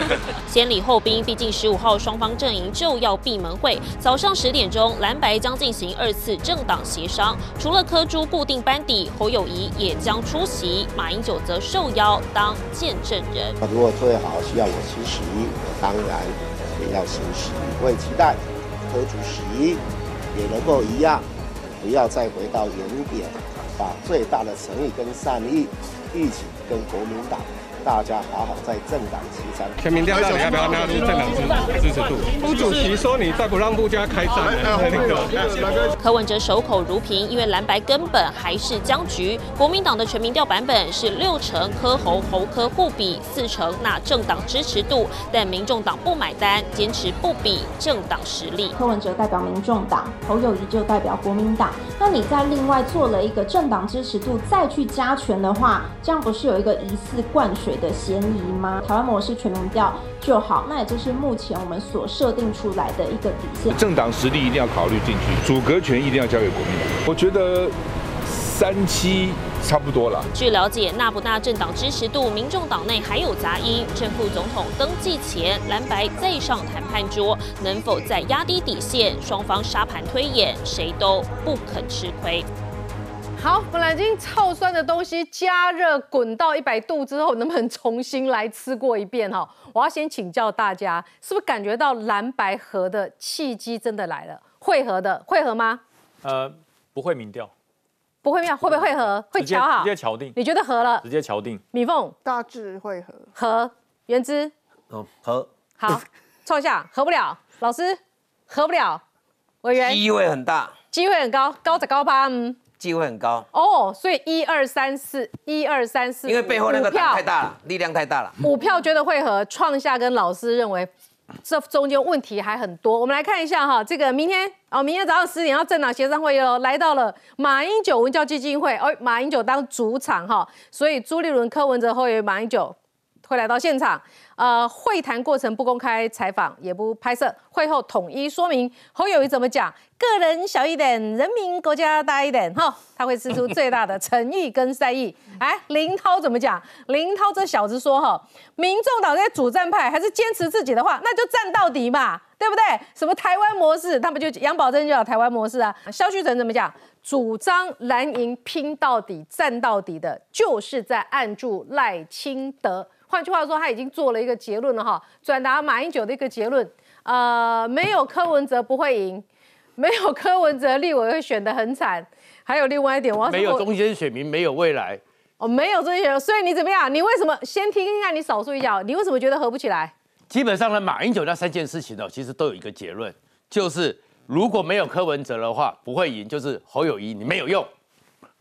先礼后兵，毕竟十五号双方阵营就要闭门会。早上十点钟，蓝白将进行二次政党协商，除了柯朱固定班底，侯友谊也将出席，马英九则受邀当见证人。如果最好需要我出席，我当然也要出席。我也期待柯主席也能够一样，不要再回到原点，把最大的诚意跟善意一起跟国民党。大家好好在政党旗上。全民调到底要不要纳入政党支支持度？副主席说你再不让陆家开战，那个柯文哲守口如瓶，因为蓝白根本还是僵局。国民党的全民调版本是六成柯侯侯柯互比，四成那政党支持度，但民众党不买单，坚持不比政党实力。柯文哲代表民众党，侯友谊就代表国民党。那你在另外做了一个政党支持度，再去加权的话，这样不是有一个疑似灌水？的嫌疑吗？台湾模式全民调就好，那也就是目前我们所设定出来的一个底线。政党实力一定要考虑进去，阻隔权一定要交给国民党。我觉得三期差不多了。据了解，纳不纳政党支持度，民众党内还有杂音。正副总统登记前，蓝白再上谈判桌，能否再压低底线？双方沙盘推演，谁都不肯吃亏。好，本来已经臭酸的东西，加热滚到一百度之后，能不能重新来吃过一遍哈？我要先请教大家，是不是感觉到蓝白合的契机真的来了？会合的，会合吗？呃，不会民调，不会民调，会不会会合？会瞧好，直接敲定。你觉得合了？直接敲定。米凤大致会合，合。原之哦合。好，凑一下，合不了。老师合不了。委员机会很大，机会很高，高着高吧？嗯。机会很高哦，所以一二三四，一二三四，因为背后那个票太大了，力量太大了。五票觉得会和创下跟老师认为这中间问题还很多。我们来看一下哈，这个明天哦，明天早上十点要政党协商会议喽，来到了马英九文教基金会，哦，马英九当主场哈，所以朱立伦、柯文哲后援马英九会来到现场。呃，会谈过程不公开采访，也不拍摄。会后统一说明，侯友谊怎么讲？个人小一点，人民国家大一点。哈，他会施出最大的诚意跟善意。*laughs* 哎，林涛怎么讲？林涛这小子说，哈，民众党这些主战派还是坚持自己的话，那就战到底嘛，对不对？什么台湾模式，他们就杨宝珍就有台湾模式啊。肖旭成怎么讲？主张蓝营拼到底、战到底的，就是在按住赖清德。换句话说，他已经做了一个结论了哈，转达马英九的一个结论，呃，没有柯文哲不会赢，*laughs* 没有柯文哲立委会选得很惨，还有另外一点，我要没有中间选民，没有未来，哦，没有中间选民，所以你怎么样？你为什么先听一下你少数一脚？你为什么觉得合不起来？基本上呢，马英九那三件事情呢，其实都有一个结论，就是如果没有柯文哲的话，不会赢，就是侯友谊你没有用。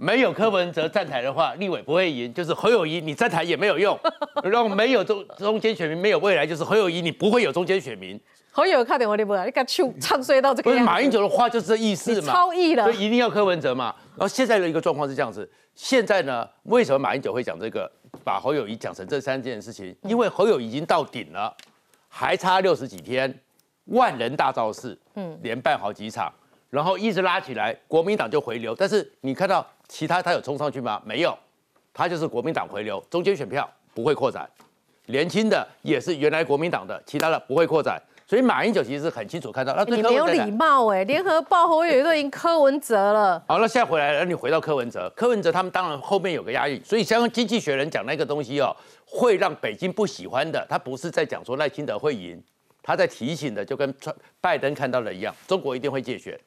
没有柯文哲站台的话，立委不会赢，就是侯友谊你站台也没有用，*laughs* 然后没有中中间选民没有未来，就是侯友谊你不会有中间选民。侯友看点我你不，你敢唱唱衰到这个不是？马英九的话就是这意思你嘛，超意了所以一定要柯文哲嘛。然后现在的一个状况是这样子，现在呢，为什么马英九会讲这个，把侯友谊讲成这三件事情？因为侯友谊已经到顶了，还差六十几天，万人大造势，嗯嗯，连办好几场，然后一直拉起来，国民党就回流。但是你看到其他他有冲上去吗？没有，他就是国民党回流，中间选票不会扩展，年轻的也是原来国民党的，其他的不会扩展。所以马英九其实是很清楚看到，那对你没有礼貌哎！联合报侯友谊都已经柯文哲了，好，那现在回来了，那你回到柯文哲，柯文哲他们当然后面有个压力，所以像经济学人讲那个东西哦，会让北京不喜欢的，他不是在讲说赖清德会赢，他在提醒的，就跟川拜登看到的一样，中国一定会借选，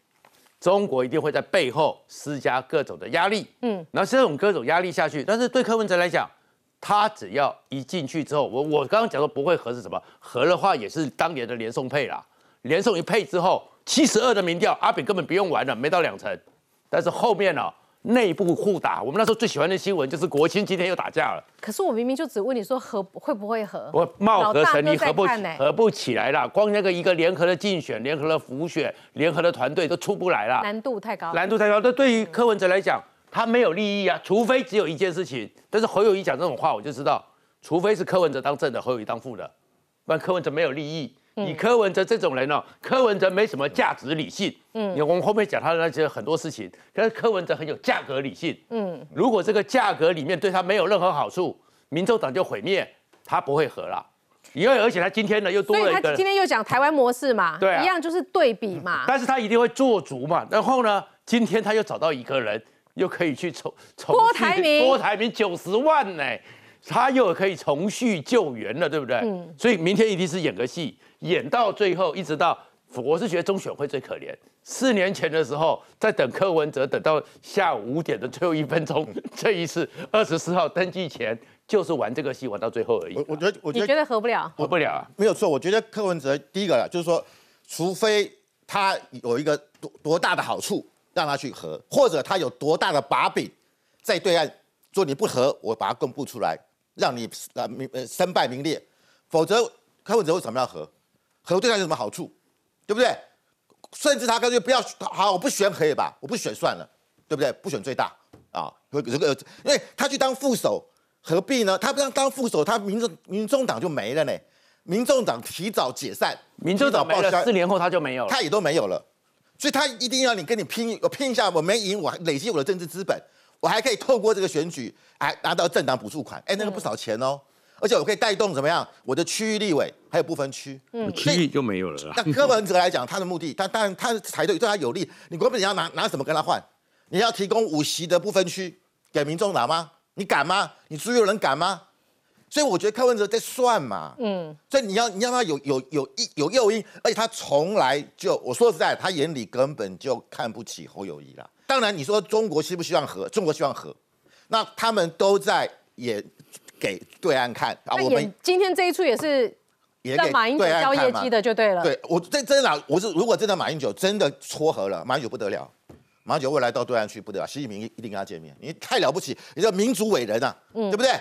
中国一定会在背后施加各种的压力，嗯，然后这种各种压力下去，但是对柯文哲来讲，他只要一进去之后，我我刚刚讲说不会合是什么，合的话也是当年的连送配啦，连送一配之后，七十二的民调，阿扁根本不用玩了，没到两成，但是后面呢、内部互打，我们那时候最喜欢的新闻就是国青今天又打架了，可是我明明就只问你说合会不会合，我貌合神离，合不合不起来啦，光那个一个联合的竞选、联合的浮选、联合的团队都出不来啦。难度太高，难度太高。那对于柯文哲来讲，他没有利益啊，除非只有一件事情。但是侯友谊讲这种话，我就知道，除非是柯文哲当正的，侯友谊当副的，不然柯文哲没有利益。以柯文哲这种人哦，柯文哲没什么价值理性。嗯嗯，我们后面讲他的那些很多事情，可是柯文哲很有价格理性。嗯，如果这个价格里面对他没有任何好处，民众党就毁灭，他不会和了。因为而且他今天呢又多了一个他今天又讲台湾模式嘛，对啊一样就是对比嘛，但是他一定会做足嘛。然后呢，今天他又找到一个人，又可以去重重郭续台铭郭台铭九十万呢，他又可以重续救援了，对不对？嗯所以明天一定是演个戏，演到最后，一直到我是觉得中选会最可怜。四年前的时候，在等柯文哲，等到下午五点的最后一分钟，这一次二十四号登记前，就是玩这个戏，玩到最后而已。我我觉得，我你觉得合不了？合不了啊。没有错，我觉得柯文哲第一个就是说，除非他有一个多多大的好处让他去合，或者他有多大的把柄在对岸说你不合，我把它公布出来，让你呃名呃身败名裂，否则柯文哲为什么要和？和对他有什么好处？对不对？甚至他干脆不要好，我不选可以吧？我不选算了，对不对？不选最大啊，有这个，因为他去当副手，何必呢？他不当当副手，他民众民众党就没了呢。民众党提早解散，民众党报销四年后他就没有了。他也都没有了，所以他一定要你跟你拼，我拼一下，我没赢，我还累积我的政治资本，我还可以透过这个选举，还拿到政党补助款，哎，那个不少钱哦，而且我可以带动怎么样，我的区域立委还有不分区，嗯，区域就没有了啦。那柯文哲来讲，他的目的，他当然他才对对他有利，你国民党要拿拿什么跟他换？你要提供五席的不分区给民众拿吗？你敢吗？你朱有人敢吗？所以我觉得柯文哲在算嘛，嗯，所以你要你让他有有有一有诱因，而且他从来就我说实在，他眼里根本就看不起侯友谊啦。当然你说中国希不希望和？中国希望和，那他们都在也给对岸看啊，那我们今天这一出也是也给让马英九对岸交业绩的就对了，对我这真的，我是如果真的马英九真的撮合了，马英九不得了，马英九未来到对岸去不得了，习近平一定跟他见面，你太了不起，你这民族伟人啊，嗯。对不对？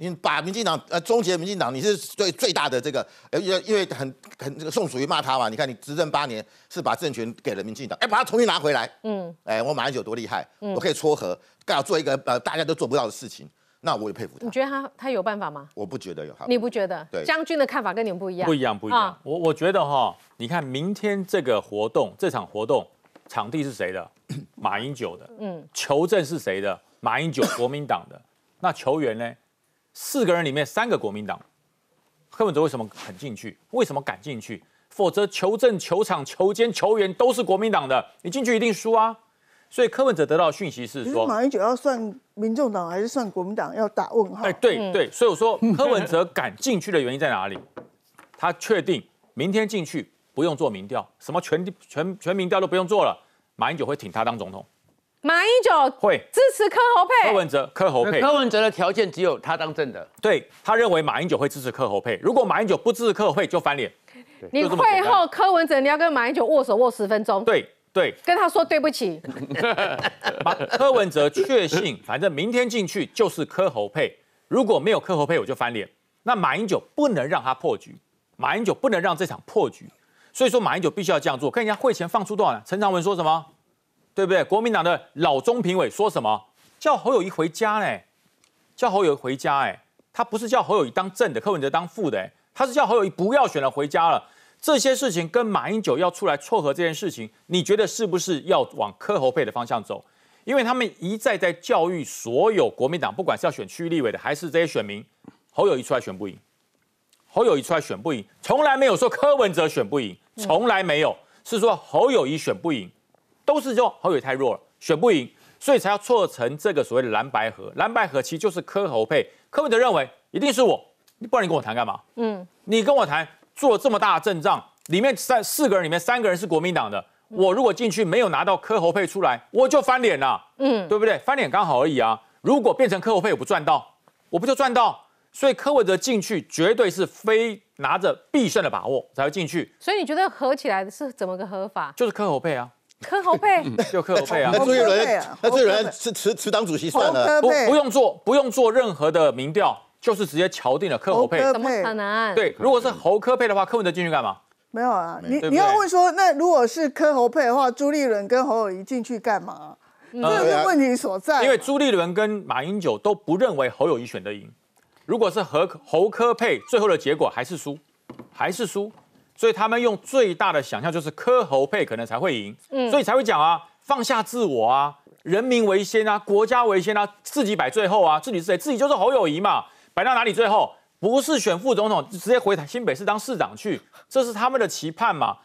你把民进党呃终结民进党，你是最最大的这个，呃因为因为很很这个宋楚瑜骂他嘛，你看你执政八年是把政权给了民进党，哎，把他重新拿回来，嗯，哎，我马英九多厉害，嗯。我可以撮合，刚好做一个呃大家都做不到的事情，那我也佩服他，你觉得他他有办法吗？我不觉得有好，你不觉得？对将军的看法跟你们不一样，不一样，不一样。啊我我觉得哈，你看明天这个活动，这场活动场地是谁的？*clears throat* 马英九的。嗯，球证是谁的？马英九，国民党的。*laughs* 那球员呢？四个人里面三个国民党。柯文哲为什么肯进去？为什么敢进去？否则球证、球场、球监、球员都是国民党的，你进去一定输啊。所以柯文哲得到的讯息是说，马英九要算民众党还是算国民党，要打问号。哎，对对，所以我说柯文哲敢进去的原因在哪里？*laughs* 他确定明天进去不用做民调，什么全全全民调都不用做了，马英九会挺他当总统，马英九会支持柯侯佩，柯文哲柯侯佩。柯文哲的条件只有他当正的，对他认为马英九会支持柯侯佩，如果马英九不支持柯侯配就翻脸。你会后柯文哲你要跟马英九握手握十分钟，对对，跟他说对不起。*laughs* 把柯文哲确信，反正明天进去就是柯侯配，如果没有柯侯配，我就翻脸。那马英九不能让他破局，马英九不能让这场破局，所以说马英九必须要这样做。看人家会前放出多少呢？陈长文说什么？对不对？国民党的老中评委说什么？叫侯友谊回家嘞，叫侯友谊回家哎，他不是叫侯友谊当正的，柯文哲当副的哎，他是叫侯友谊不要选了回家了。这些事情跟马英九要出来撮合这件事情，你觉得是不是要往柯侯配的方向走？因为他们一再在教育所有国民党，不管是要选区域立委的，还是这些选民，侯友谊出来选不赢，侯友谊出来选不赢，从来没有说柯文哲选不赢，从来没有，是说侯友谊选不赢，都是说侯友谊太弱了，选不赢，所以才要撮成这个所谓的蓝白河。蓝白河其实就是柯侯配，柯文哲认为一定是我，不然你跟我谈干嘛？嗯，你跟我谈。做了这么大的阵仗，里面三四个人里面三个人是国民党的，我如果进去没有拿到柯侯配出来，我就翻脸了，嗯，对不对？翻脸刚好而已啊。如果变成柯侯配，我不赚到，我不就赚到？所以柯文哲进去绝对是非拿着必胜的把握才会进去。所以你觉得合起来是怎么个合法？就是柯侯配啊，柯侯配 *laughs* 就柯侯配啊。那朱一伦，那朱一伦是持持党主席算了，不不用做不用做任何的民调。就是直接敲定了柯侯配，怎么可能？对，如果是侯科配的话，柯文哲进去干嘛？没有啊，你你要问说，那如果是柯侯配的话，朱立伦跟侯友谊进去干嘛？这是问题所在。因为朱立伦跟马英九都不认为侯友谊选得赢。如果是侯侯科配，最后的结果还是输，还是输。所以他们用最大的想象就是柯侯配可能才会赢，所以才会讲啊，放下自我啊，人民为先啊，国家为先啊，自己摆最后啊，自己是谁？自己就是侯友谊嘛。摆到哪里？最后不是选副总统，直接回台新北市当市长去，这是他们的期盼嘛？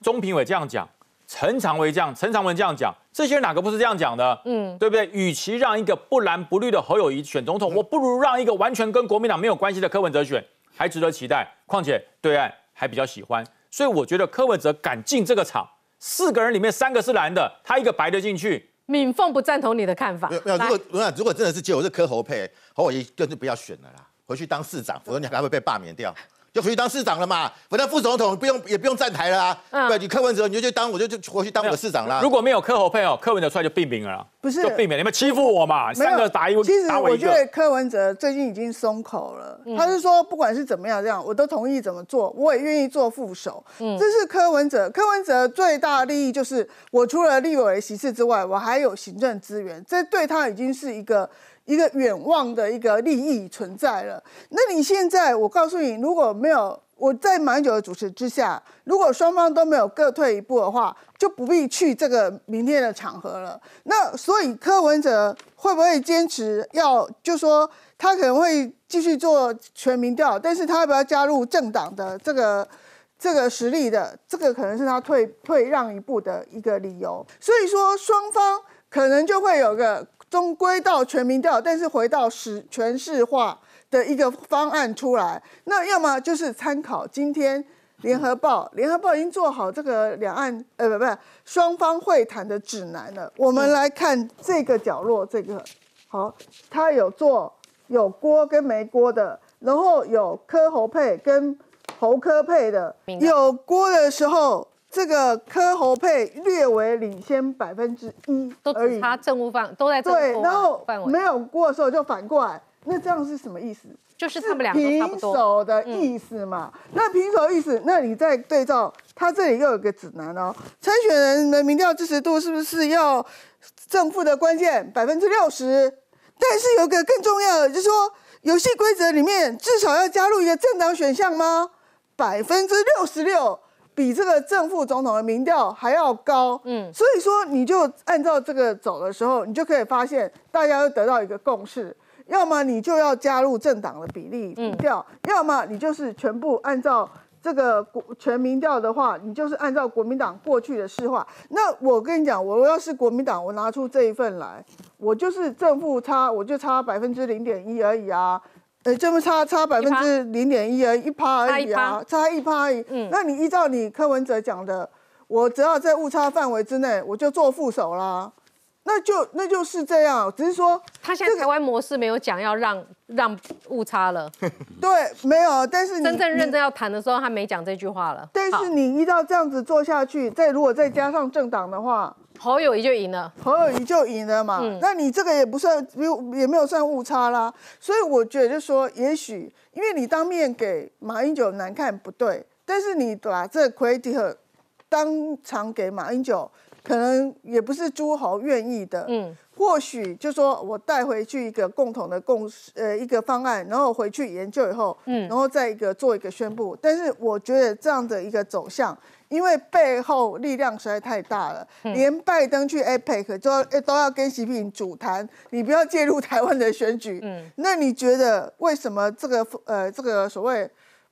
中评委这样讲，陈长伟这样，陈长文这样讲，这些人哪个不是这样讲的？嗯，对不对？与其让一个不蓝不绿的侯友谊选总统，我不如让一个完全跟国民党没有关系的柯文哲选，还值得期待。况且对岸还比较喜欢，所以我觉得柯文哲敢进这个场，四个人里面三个是蓝的，他一个白的进去。敏凤不赞同你的看法。没有，如果如果真的是结果是柯侯配，侯友谊就是不要选了啦，回去当市长，否则你还会被罢免掉。就回去当市长了嘛，反正副总统不用也不用站台了啊。对，你柯文哲你就去当，我就就回去当我的市长啦。如果没有柯侯配哦，柯文哲出来就毙命了。不是，就避免你们欺负我嘛。三个打一，其实我觉得柯文哲最近已经松口了，他是说不管是怎么样这样，我都同意怎么做，我也愿意做副手。嗯，这是柯文哲。柯文哲最大的利益就是我除了立委席次之外，我还有行政资源，这对他已经是一个。一个远望的一个利益存在了。那你现在，我告诉你，如果没有我在马英九的主持之下，如果双方都没有各退一步的话，就不必去这个明天的场合了。那所以柯文哲会不会坚持要，就说他可能会继续做全民调，但是他要不要加入政党的这个这个实力的，这个可能是他退退让一步的一个理由。所以说双方可能就会有个。终归到全民调，但是回到实全市化的一个方案出来，那要么就是参考今天联合报，联合报已经做好这个两岸呃不不双方会谈的指南了。我们来看这个角落，这个好，它有做有锅跟没锅的，然后有科侯配跟侯科配的，有锅的时候。这个科侯配略微领先百分之一，都只差政务范都在对，然后没有过的时候就反过来，那这样是什么意思？就是他们两个平手的意思嘛。那平手意思，那你再对照，他这里又有个指南哦，参选人的民调支持度是不是要正负的关键百分之六十？但是有个更重要的，就是说游戏规则里面至少要加入一个政党选项吗？百分之六十六。比这个正副总统的民调还要高，嗯，所以说你就按照这个走的时候，你就可以发现大家都得到一个共识，要么你就要加入政党的比例民调，要么你就是全部按照这个国全民调的话，你就是按照国民党过去的市话。那我跟你讲，我要是国民党，我拿出这一份来，我就是正负差，我就差百分之零点一而已啊。呃，这么差差百分之零点一而已一趴而已啊，差一趴而已。嗯，那你依照你柯文哲讲的，我只要在误差范围之内，我就做副手啦。那那就那就是这样，只是说他现在台湾模式没有讲要让让误差了，*laughs* 对，没有，但是真正认真要谈的时候，他没讲这句话了。但是你依照这样子做下去，再如果再加上政党的话，侯友谊就赢了，侯友谊就赢了嘛。那你这个也不算，也没有算误差啦。所以我觉得就说，也许因为你当面给马英九难看不对，但是你把这 credit 当场给马英九。可能也不是诸侯愿意的，嗯，或许就说我带回去一个共同的共识，呃，一个方案，然后回去研究以后，嗯，然后再一个做一个宣布。但是我觉得这样的一个走向，因为背后力量实在太大了，连拜登去 APEC 都要都要跟习近平主谈，你不要介入台湾的选举，嗯，那你觉得为什么这个呃这个所谓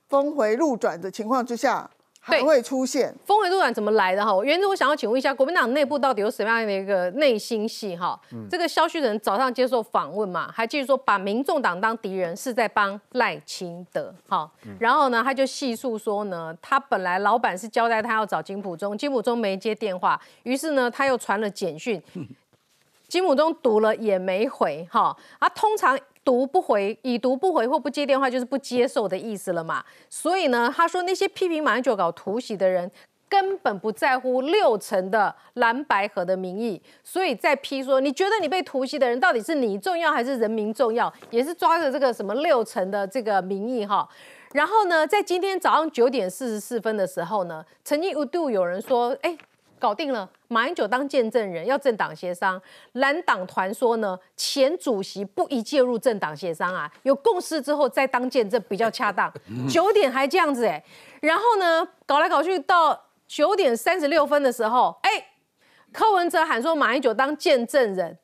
峰回路转的情况之下？还会出现峰回路转怎么来的哈？原则我想要请问一下，国民党内部到底有什么样的一个内心戏哈？这个肖旭仁早上接受访问嘛，还继续说把民众党当敌人是在帮赖清德哈。然后呢，他就细述说呢，他本来老板是交代他要找金普中，金普中没接电话，于是呢他又传了简讯，*laughs* 金普中读了也没回哈。啊，通常。读不回，已读不回或不接电话，就是不接受的意思了嘛。所以呢，他说那些批评马英九搞突袭的人，根本不在乎六成的蓝白河的民意，所以在批说，你觉得你被突袭的人到底是你重要还是人民重要？也是抓着这个什么六成的这个民意哈。然后呢，在今天早上九点四十四分的时候呢，曾经一度有人说，哎。搞定了，马英九当见证人，要政党协商。蓝党团说呢，前主席不宜介入政党协商啊，有共识之后再当见证比较恰当。*laughs* 九点还这样子哎，然后呢，搞来搞去到九点三十六分的时候，哎，柯文哲喊说马英九当见证人，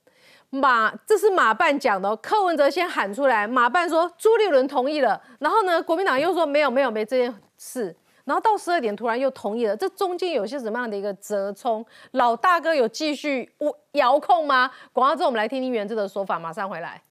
马这是马办讲的，柯文哲先喊出来，马办说朱立伦同意了，然后呢，国民党又说没有没有没这件事。然后到十二点突然又同意了，这中间有些什么样的一个折冲？老大哥有继续遥控吗？广告之后我们来听听原志的说法，马上回来。